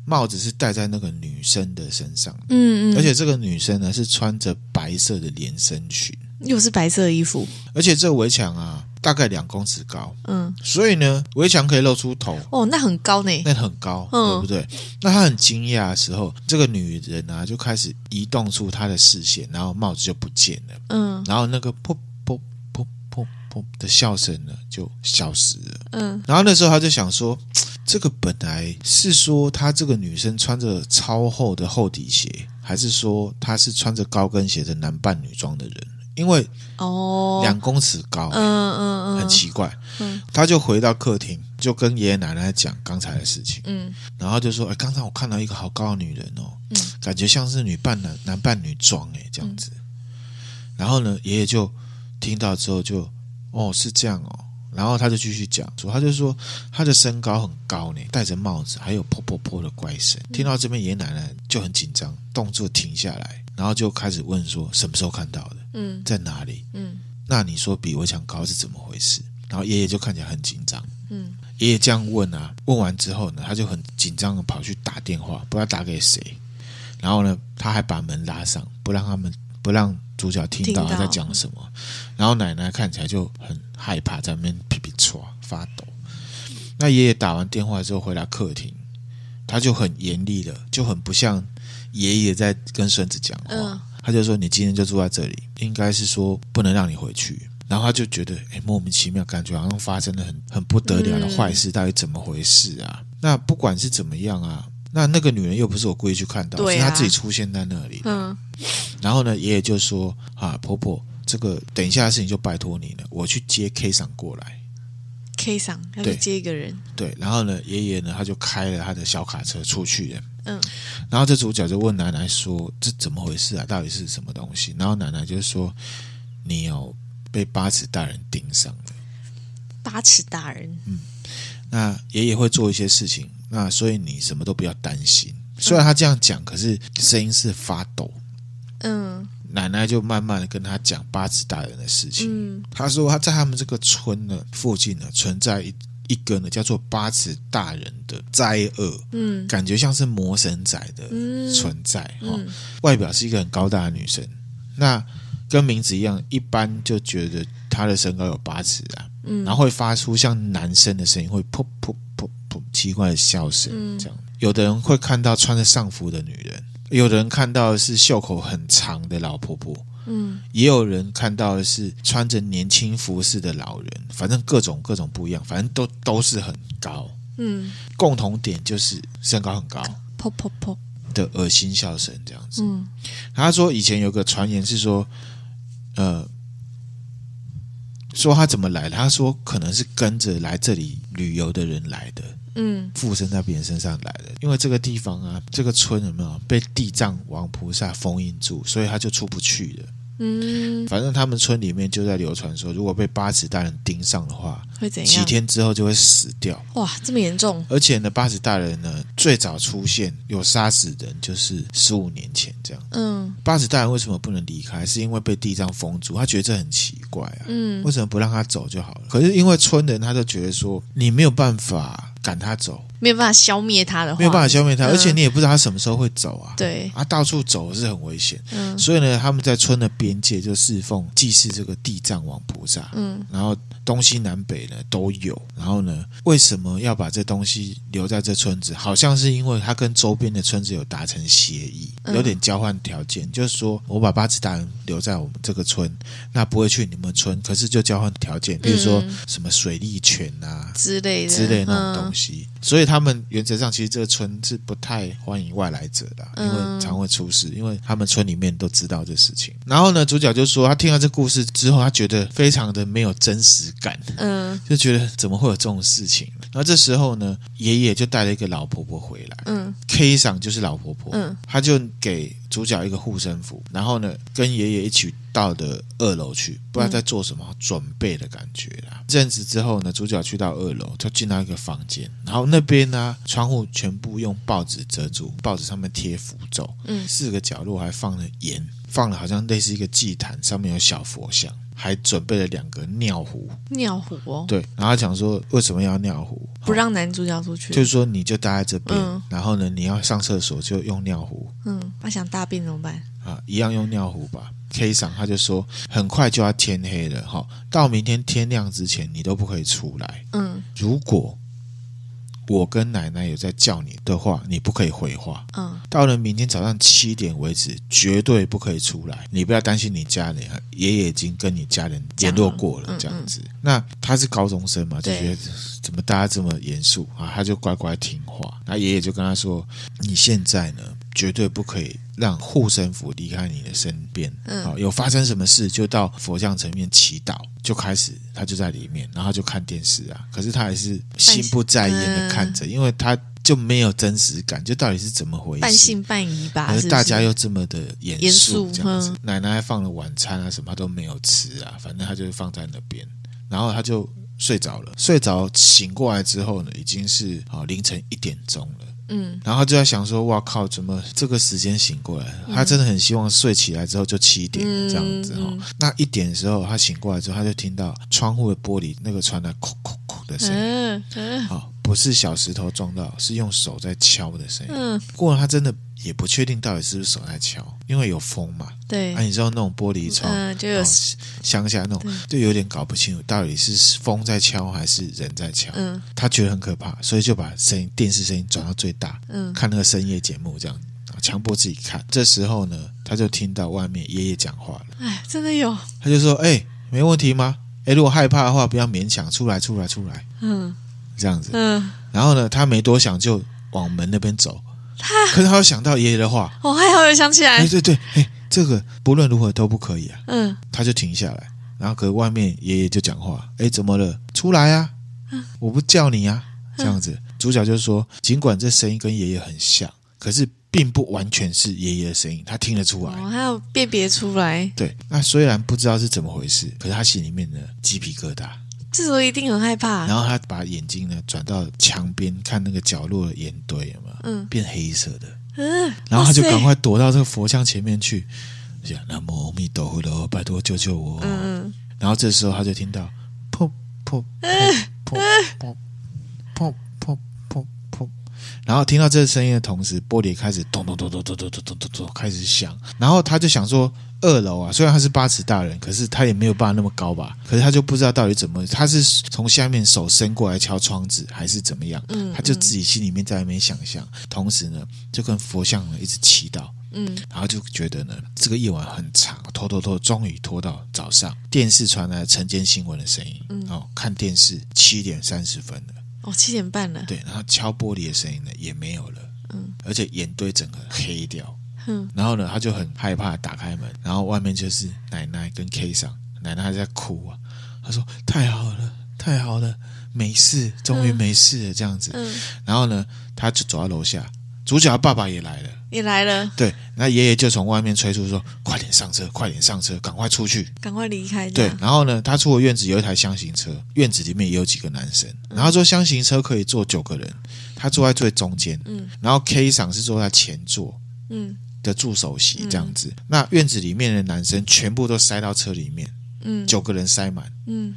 帽子是戴在那个女生的身上，嗯嗯，而且这个女生呢是穿着白色的连身裙，又是白色的衣服，而且这个围墙啊大概两公尺高，嗯，所以呢围墙可以露出头，哦，那很高呢，那很高，嗯，对不对？那他很惊讶的时候，这个女人啊就开始移动出她的视线，然后帽子就不见了，嗯，然后那个噗噗噗噗噗的笑声呢就消失了，嗯，然后那时候他就想说。这个本来是说她这个女生穿着超厚的厚底鞋，还是说她是穿着高跟鞋的男扮女装的人？因为哦，两公尺高，嗯嗯嗯，很奇怪。嗯，他就回到客厅，就跟爷爷奶奶讲刚才的事情。嗯，然后就说：“哎，刚才我看到一个好高的女人哦，嗯，感觉像是女扮男，男扮女装，哎，这样子。嗯，然后呢，爷爷就听到之后就，哦，是这样哦。”然后他就继续讲说，他就说他的身高很高呢，戴着帽子，还有噗噗噗的怪声。听到这边，爷爷奶奶就很紧张，动作停下来，然后就开始问说什么时候看到的？嗯，在哪里？嗯，那你说比围墙高是怎么回事？然后爷爷就看起来很紧张。嗯，爷爷这样问啊，问完之后呢，他就很紧张的跑去打电话，不知道打给谁。然后呢，他还把门拉上，不让他们不让。主角听到他在讲什么，然后奶奶看起来就很害怕，在那边皮皮剉发抖。那爷爷打完电话之后回来客厅，他就很严厉的，就很不像爷爷在跟孙子讲话。嗯、他就说：“你今天就住在这里，应该是说不能让你回去。”然后他就觉得，哎，莫名其妙，感觉好像发生了很很不得了的坏事，到底怎么回事啊？嗯、那不管是怎么样啊。那那个女人又不是我故意去看到，啊、是她自己出现在那里。嗯，然后呢，爷爷就说：“啊，婆婆，这个等一下的事情就拜托你了，我去接 K 赏过来。”K 赏要去接一个人。对，对，然后呢，爷爷呢，他就开了他的小卡车出去了。嗯，然后这主角就问奶奶说：“这怎么回事啊？到底是什么东西？”然后奶奶就说：“你有被八尺大人盯上了。”八尺大人。嗯，那爷爷会做一些事情。那所以你什么都不要担心。虽然他这样讲，可是声音是发抖。嗯，奶奶就慢慢的跟他讲八尺大人的事情。嗯，他说他在他们这个村呢附近呢存在一一个呢叫做八尺大人的灾厄。嗯，感觉像是魔神仔的存在哈。嗯，外表是一个很高大的女生，那跟名字一样，一般就觉得她的身高有八尺啊。嗯，然后会发出像男生的声音，会噗噗。奇怪的笑声，这样。有的人会看到穿着上服的女人，有的人看到的是袖口很长的老婆婆，嗯，也有人看到的是穿着年轻服饰的老人，反正各种各种不一样，反正都都是很高，嗯，共同点就是身高很高，噗噗噗的恶心笑声这样子。嗯，他说以前有个传言是说，呃，说他怎么来的？他说可能是跟着来这里旅游的人来的。嗯，附身在别人身上来的，因为这个地方啊，这个村有没有被地藏王菩萨封印住，所以他就出不去了。嗯，反正他们村里面就在流传说，如果被八尺大人盯上的话，会怎样？几天之后就会死掉。哇，这么严重！而且呢，八尺大人呢最早出现有杀死人，就是十五年前这样。嗯，八尺大人为什么不能离开？是因为被地藏封住，他觉得这很奇怪啊。嗯，为什么不让他走就好了？可是因为村人他就觉得说，你没有办法赶他走，没有办法消灭它的话，没有办法消灭它，嗯、而且你也不知道它什么时候会走啊。对，啊，到处走是很危险。嗯，所以呢，他们在村的边界就侍奉祭祀这个地藏王菩萨。嗯，然后东西南北呢都有。然后呢，为什么要把这东西留在这村子？好像是因为他跟周边的村子有达成协议，有点交换条件，嗯、就是说我把八尺大人留在我们这个村，那不会去你们村，可是就交换条件，比如说什么水利权啊之类的之类的那种东西。嗯、所以他们原则上其实这个村是不太欢迎外来者的，因为常会出事，因为他们村里面都知道这事情。然后呢，主角就说他听到这故事之后，他觉得非常的没有真实感，嗯，就觉得怎么会有这种事情？然后这时候呢，爷爷就带了一个老婆婆回来，嗯，K 赏就是老婆婆，嗯，他就给主角一个护身符，然后呢，跟爷爷一起到的二楼去，不知道在做什么、嗯、准备的感觉啦。这阵子之后呢，主角去到二楼，就进到一个房间，然后那边呢，窗户全部用报纸遮住，报纸上面贴符咒，嗯，四个角落还放了盐，放了好像类似一个祭坛，上面有小佛像。还准备了两个尿壶，尿壶哦，对，然后他讲说为什么要尿壶？不让男主角出去，就是说你就待在这边，嗯、然后呢，你要上厕所就用尿壶，嗯，他想大便怎么办？啊，一样用尿壶吧。K 桑他就说很快就要天黑了，哈，到明天天亮之前你都不可以出来，嗯，如果。我跟奶奶有在叫你的话，你不可以回话。嗯，到了明天早上七点为止，绝对不可以出来。你不要担心你家人，爷爷已经跟你家人联络过了，这样子。嗯嗯、那他是高中生嘛，就觉得怎么大家这么严肃啊？他就乖乖听话。那爷爷就跟他说：“你现在呢，绝对不可以。”让护身符离开你的身边，嗯，好，有发生什么事就到佛像前面祈祷，就开始他就在里面，然后就看电视啊。可是他还是心不在焉的看着，因为他就没有真实感，就到底是怎么回事？半信半疑吧。可是大家又这么的严肃，这样子，奶奶还放了晚餐啊，什么他都没有吃啊，反正他就放在那边，然后他就睡着了。睡着醒过来之后呢，已经是啊凌晨一点钟了。嗯，然后就在想说，哇靠，怎么这个时间醒过来？他真的很希望睡起来之后就七点这样子哈。嗯嗯、那一点的时候，他醒过来之后，他就听到窗户的玻璃那个传来“哭哭哭”的声音。嗯嗯，好，不是小石头撞到，是用手在敲的声音。嗯，不过他真的。也不确定到底是不是手在敲，因为有风嘛。对，啊，你知道那种玻璃窗，嗯，就有乡下那种，就有点搞不清楚到底是风在敲还是人在敲。嗯，他觉得很可怕，所以就把声音电视声音转到最大，嗯，看那个深夜节目这样，强迫自己看。这时候呢，他就听到外面爷爷讲话了。哎，真的有。他就说：“哎，没问题吗？哎，如果害怕的话，不要勉强，出来，出来，出来。”嗯，这样子。嗯，然后呢，他没多想，就往门那边走。他可是他又想到爷爷的话，我还好有想起来。哎，对对，哎，这个不论如何都不可以啊。嗯，他就停下来，然后可是外面爷爷就讲话，哎，怎么了？出来啊！嗯，我不叫你啊，这样子。主角就说，尽管这声音跟爷爷很像，可是并不完全是爷爷的声音，他听得出来，还要辨别出来。对，那虽然不知道是怎么回事，可是他心里面的鸡皮疙瘩。这时候一定很害怕。然后他把眼睛呢转到墙边看那个角落的烟堆有没有？嗯，变黑色的。嗯，然后他就赶快躲到这个佛像前面去，想南无阿弥陀佛，拜托救救我。嗯，然后这时候他就听到，噗噗噗噗噗噗。然后听到这个声音的同时，玻璃开始咚咚咚咚咚咚咚咚咚咚开始响。然后他就想说。二楼啊，虽然他是八尺大人，可是他也没有办法那么高吧？可是他就不知道到底怎么，他是从下面手伸过来敲窗子，还是怎么样？嗯，他就自己心里面在那边想象，同时呢，就跟佛像呢一直祈祷，嗯，然后就觉得呢，这个夜晚很长，拖拖拖，终于拖到早上，电视传来晨间新闻的声音，哦，看电视七点三十分了，哦，七点半了，对，然后敲玻璃的声音呢也没有了，嗯，而且眼堆整个黑掉。嗯，然后呢，他就很害怕，打开门，然后外面就是奶奶跟 K 上，奶奶还在哭啊。他说：“太好了，太好了，没事，终于没事了。”这样子。嗯。然后呢，他就走到楼下，主角爸爸也来了，也来了。对，那爷爷就从外面催促说：“快点上车，快点上车，赶快出去，赶快离开。”对。然后呢，他出了院子，有一台箱型车，院子里面也有几个男生。然后说箱型车可以坐九个人，他坐在最中间。嗯。然后 K 赏是坐在前座。嗯。的助手席这样子，嗯、那院子里面的男生全部都塞到车里面，嗯，九个人塞满，嗯，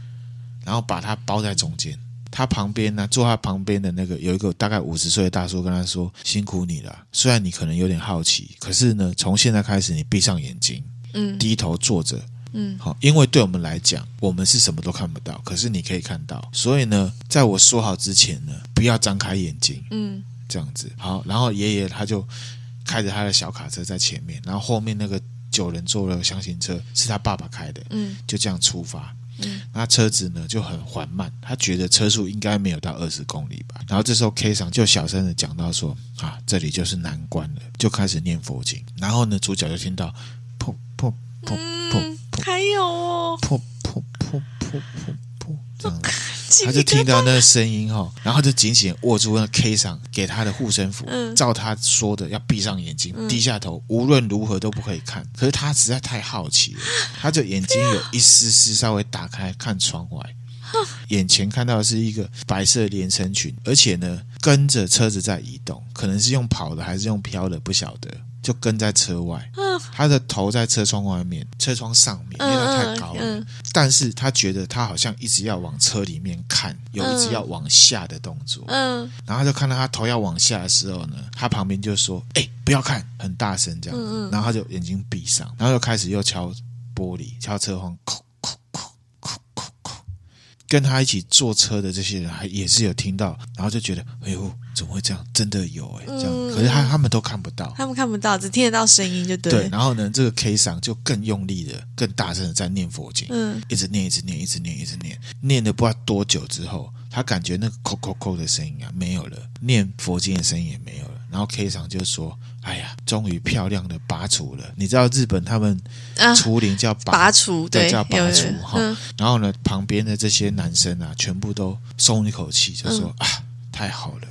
然后把他包在中间，他旁边呢，坐他旁边的那个有一个大概五十岁的大叔跟他说：“辛苦你了，虽然你可能有点好奇，可是呢，从现在开始你闭上眼睛，嗯，低头坐着，嗯，好，因为对我们来讲，我们是什么都看不到，可是你可以看到，所以呢，在我说好之前呢，不要张开眼睛，嗯，这样子，好，然后爷爷他就开着他的小卡车在前面，然后后面那个九人座的厢型车是他爸爸开的，嗯，就这样出发。”嗯，那车子呢就很缓慢，他觉得车速应该没有到二十公里吧。然后这时候 K 上就小声的讲到说：“啊，这里就是难关了。”就开始念佛经。然后呢，主角就听到噗噗噗噗噗，还有哦，噗噗噗噗噗噗，这样。他就听到那个声音哈，然后就紧紧握住那 K 上给他的护身符，嗯、照他说的要闭上眼睛，嗯、低下头，无论如何都不可以看。可是他实在太好奇了，他就眼睛有一丝丝稍微打开看窗外，眼前看到的是一个白色连身裙，而且呢跟着车子在移动，可能是用跑的还是用飘的，不晓得。就跟在车外，他的头在车窗外面，车窗上面，因为他太高了。但是他觉得他好像一直要往车里面看，有一直要往下的动作。嗯，然后他就看到他头要往下的时候呢，他旁边就说：“哎，不要看，很大声这样子。”然后他就眼睛闭上，然后就开始又敲玻璃，敲车窗，叩叩叩叩叩叩。跟他一起坐车的这些人还也是有听到，然后就觉得：“哎呦。”怎么会这样？真的有哎、欸，这样，嗯、可是他他们都看不到，他们看不到，只听得到声音就对。对，然后呢，这个 K 桑就更用力的、更大声的在念佛经，嗯，一直念，一直念，一直念，一直念，念了不知道多久之后，他感觉那个扣扣扣的声音啊没有了，念佛经的声音也没有了。然后 K 桑就说：“哎呀，终于漂亮的拔除了。你知道日本他们除灵叫拔、除，对，叫拔除哈。嗯、然后呢，旁边的这些男生啊，全部都松一口气，就说：嗯、啊，太好了。”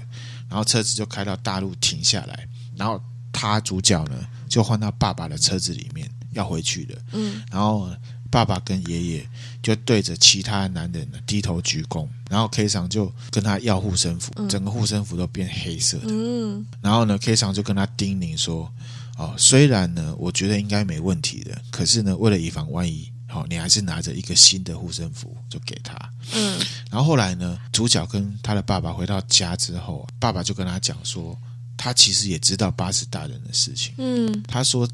然后车子就开到大路停下来，然后他主角呢就换到爸爸的车子里面要回去了。嗯，然后爸爸跟爷爷就对着其他男人呢低头鞠躬，然后 K 桑就跟他要护身符，整个护身符都变黑色的。嗯，然后呢 K 桑就跟他叮咛说：“哦，虽然呢我觉得应该没问题的，可是呢为了以防万一。”好，你还是拿着一个新的护身符就给他。嗯，然后后来呢，主角跟他的爸爸回到家之后，爸爸就跟他讲说，他其实也知道八十大人的事情。嗯，他说，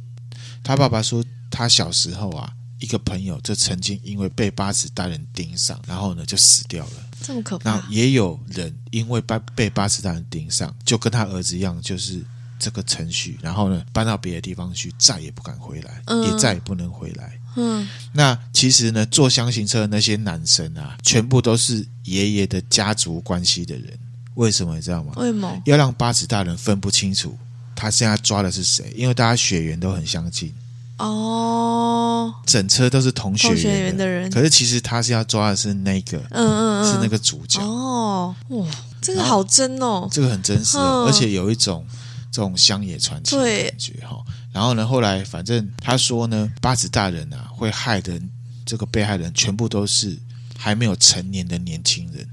他爸爸说，他小时候啊，一个朋友就曾经因为被八尺大人盯上，然后呢就死掉了。这么可怕。然后也有人因为被被八尺大人盯上，就跟他儿子一样，就是这个程序，然后呢搬到别的地方去，再也不敢回来，嗯、也再也不能回来。嗯，那其实呢，坐箱型车的那些男生啊，全部都是爷爷的家族关系的人。为什么你知道吗？为什么？要让八尺大人分不清楚他现在抓的是谁？因为大家血缘都很相近。哦，整车都是同学员的，人。可是其实他是要抓的是那个，嗯嗯嗯，是那个主角。哦，哇，这个好真哦，这个很真实，哦，而且有一种。这种乡野传奇的感觉哈，然后呢，后来反正他说呢，八子大人啊，会害的这个被害人全部都是还没有成年的年轻人，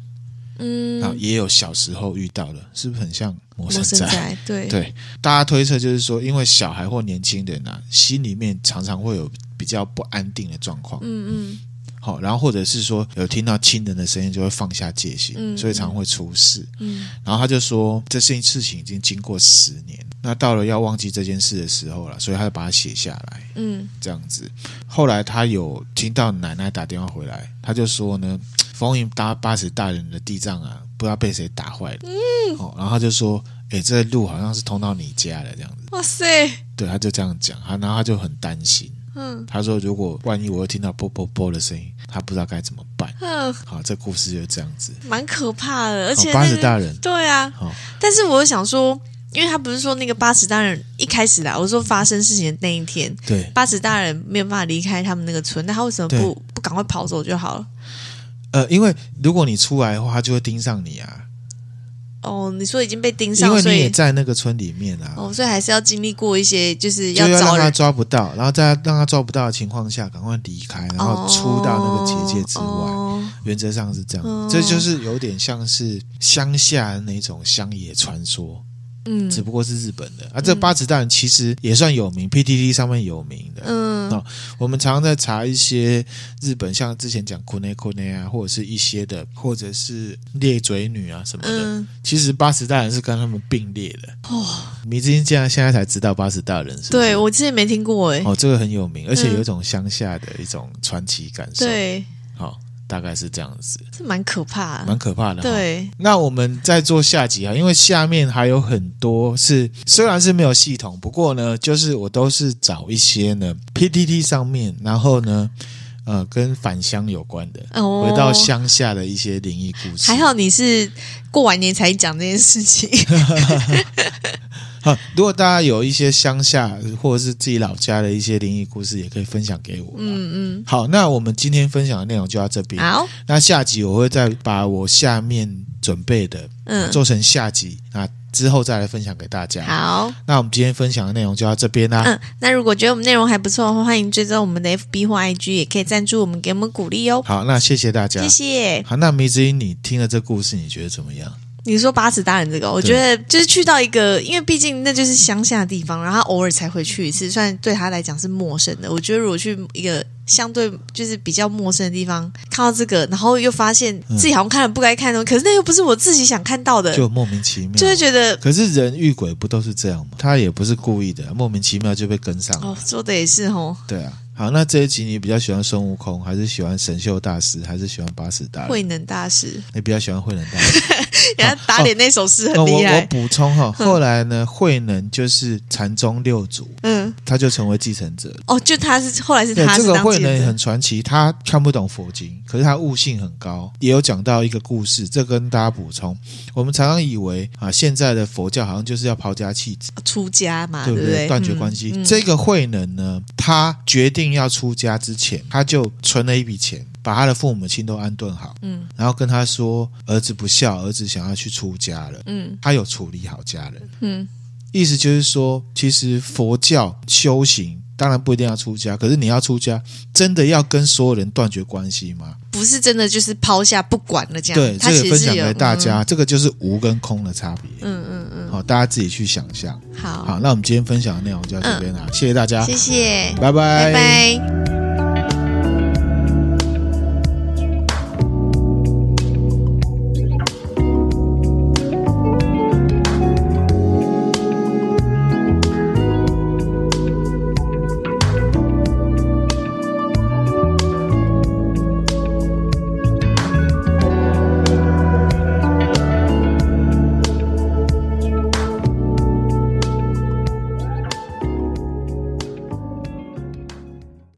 嗯，啊也有小时候遇到的，是不是很像魔神仔？对对，大家推测就是说，因为小孩或年轻人啊，心里面常常会有比较不安定的状况，嗯嗯。好，然后或者是说有听到亲人的声音，就会放下戒心，嗯、所以常会出事。嗯，然后他就说，这件事情已经经过十年，那到了要忘记这件事的时候了，所以他就把它写下来。嗯，这样子。后来他有听到奶奶打电话回来，他就说呢，封印搭八尺大人的地藏啊，不知道被谁打坏了。嗯，哦，然后他就说，哎，这路好像是通到你家的这样子。哇塞，对，他就这样讲，他然后他就很担心。嗯，他说：“如果万一我又听到啵啵啵的声音，他不知道该怎么办。”嗯，好，这故事就这样子，蛮可怕的。而且、那个、八尺大人，对啊。好，但是我想说，因为他不是说那个八尺大人一开始来，我说发生事情的那一天，对，八尺大人没有办法离开他们那个村，那他为什么不不赶快跑走就好了？呃，因为如果你出来的话，他就会盯上你啊。哦，你说已经被盯上，因为你也在那个村里面啊。哦，所以还是要经历过一些，就是要，就要让他抓不到，然后在让他抓不到的情况下，赶快离开，然后出到那个结界之外。哦、原则上是这样，哦、这就是有点像是乡下那种乡野传说。嗯，只不过是日本的啊。这八尺大人其实也算有名，PTT 上面有名的。嗯，哦，我们常常在查一些日本，像之前讲 Kune Kune 啊，或者是一些的，或者是裂嘴女啊什么的。嗯，其实八尺大人是跟他们并列的。哦，迷之音竟然现在才知道八尺大人是是？对，我之前没听过哎。哦，这个很有名，而且有一种乡下的一种传奇感受。对，好。大概是这样子，这蛮可怕的，蛮可怕的。对，那我们再做下集啊，因为下面还有很多是虽然是没有系统，不过呢，就是我都是找一些呢 PTT 上面，然后呢，呃，跟返乡有关的，哦、回到乡下的一些灵异故事。还好你是过完年才讲这件事情。好，如果大家有一些乡下或者是自己老家的一些灵异故事，也可以分享给我。嗯嗯。好，那我们今天分享的内容就到这边。好，那下集我会再把我下面准备的，嗯，做成下集，那之后再来分享给大家。好，那我们今天分享的内容就到这边啦。嗯，那如果觉得我们内容还不错的话，欢迎追踪我们的 FB 或 IG，也可以赞助我们，给我们鼓励哦。好，那谢谢大家，谢谢。好，那迷之音，你听了这故事，你觉得怎么样？你说八尺大人这个，我觉得就是去到一个，因为毕竟那就是乡下的地方，然后他偶尔才回去一次，算对他来讲是陌生的。我觉得如果去一个相对就是比较陌生的地方，看到这个，然后又发现自己好像看了不该看的，可是那又不是我自己想看到的，就莫名其妙，就会觉得。可是人遇鬼不都是这样吗？他也不是故意的，莫名其妙就被跟上了。哦，说的也是哦。对啊。好，那这一集你比较喜欢孙悟空，还是喜欢神秀大师，还是喜欢八尺大人？慧能大师，你比较喜欢慧能大师。人家打脸那首诗很厉害。哦哦、我我补充哈，后来呢，慧能就是禅宗六祖，嗯，他就成为继承者。哦，就他是后来是他是这个慧能很传奇，他看不懂佛经，可是他悟性很高。也有讲到一个故事，这跟大家补充。我们常常以为啊，现在的佛教好像就是要抛家弃子、出家嘛，对不对？断绝关系。嗯嗯、这个慧能呢，他决定要出家之前，他就存了一笔钱。把他的父母亲都安顿好，嗯，然后跟他说，儿子不孝，儿子想要去出家了，嗯，他有处理好家人，嗯，意思就是说，其实佛教修行当然不一定要出家，可是你要出家，真的要跟所有人断绝关系吗？不是真的就是抛下不管了这样，对，这个分享给大家，嗯、这个就是无跟空的差别，嗯嗯嗯，好，大家自己去想象，好，好，那我们今天分享的内容就到这边了，嗯、谢谢大家，谢谢，拜拜，拜拜。